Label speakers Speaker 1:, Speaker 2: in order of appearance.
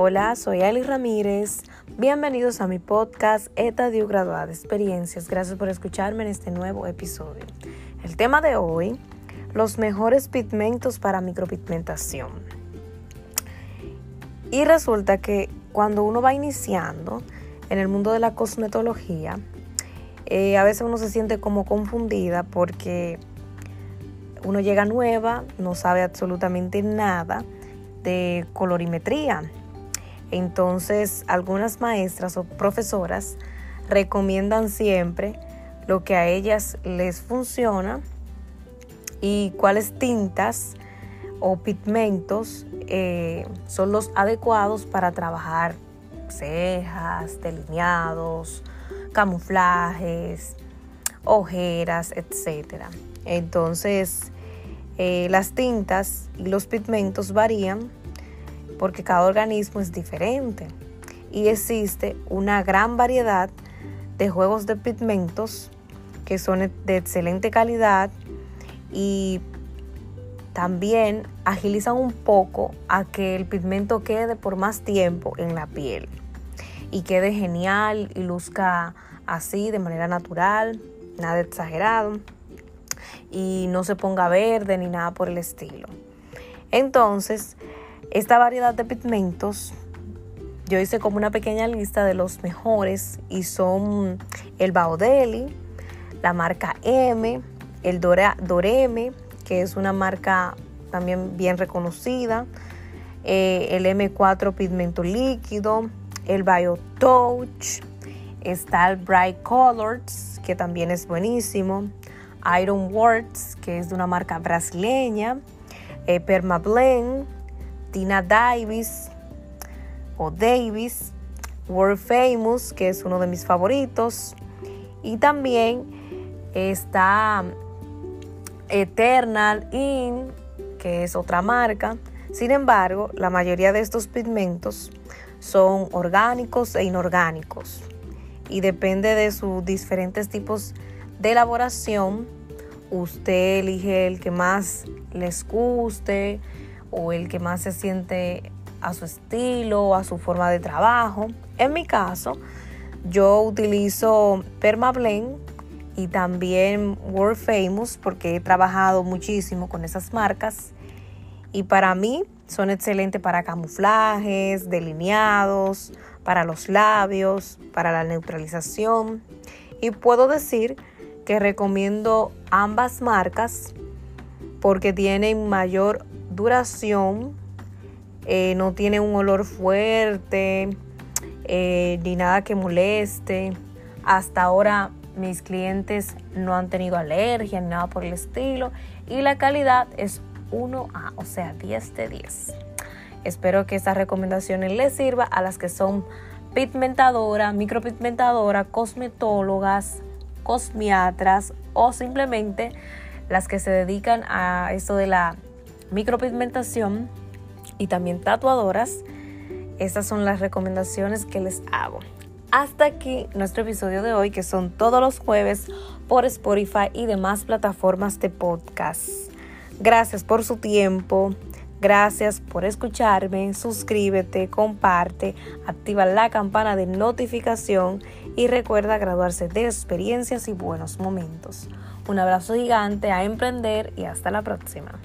Speaker 1: Hola, soy Ali Ramírez. Bienvenidos a mi podcast Etadio Graduada de Experiencias. Gracias por escucharme en este nuevo episodio. El tema de hoy, los mejores pigmentos para micropigmentación. Y resulta que cuando uno va iniciando en el mundo de la cosmetología, eh, a veces uno se siente como confundida porque uno llega nueva, no sabe absolutamente nada de colorimetría. Entonces, algunas maestras o profesoras recomiendan siempre lo que a ellas les funciona y cuáles tintas o pigmentos eh, son los adecuados para trabajar cejas, delineados, camuflajes, ojeras, etc. Entonces, eh, las tintas y los pigmentos varían porque cada organismo es diferente y existe una gran variedad de juegos de pigmentos que son de excelente calidad y también agilizan un poco a que el pigmento quede por más tiempo en la piel y quede genial y luzca así de manera natural, nada exagerado y no se ponga verde ni nada por el estilo. Entonces, esta variedad de pigmentos, yo hice como una pequeña lista de los mejores y son el Baudeli, la marca M, el Doreme, que es una marca también bien reconocida, eh, el M4 pigmento líquido, el BioTouch, está el Bright Colors, que también es buenísimo, Iron Words, que es de una marca brasileña, eh, Permablend, Tina Davis o Davis, World Famous, que es uno de mis favoritos, y también está Eternal In, que es otra marca. Sin embargo, la mayoría de estos pigmentos son orgánicos e inorgánicos y depende de sus diferentes tipos de elaboración. Usted elige el que más les guste o el que más se siente a su estilo, a su forma de trabajo. En mi caso, yo utilizo Permablend y también World Famous porque he trabajado muchísimo con esas marcas y para mí son excelentes para camuflajes, delineados, para los labios, para la neutralización y puedo decir que recomiendo ambas marcas porque tienen mayor duración, eh, no tiene un olor fuerte eh, ni nada que moleste. Hasta ahora mis clientes no han tenido alergia ni nada por el estilo y la calidad es 1A, o sea 10 de 10. Espero que estas recomendaciones les sirva a las que son pigmentadoras, micropigmentadoras, cosmetólogas, cosmiatras o simplemente las que se dedican a esto de la micropigmentación y también tatuadoras. Estas son las recomendaciones que les hago. Hasta aquí nuestro episodio de hoy, que son todos los jueves por Spotify y demás plataformas de podcast. Gracias por su tiempo. Gracias por escucharme. Suscríbete, comparte, activa la campana de notificación y recuerda graduarse de experiencias y buenos momentos. Un abrazo gigante a emprender y hasta la próxima.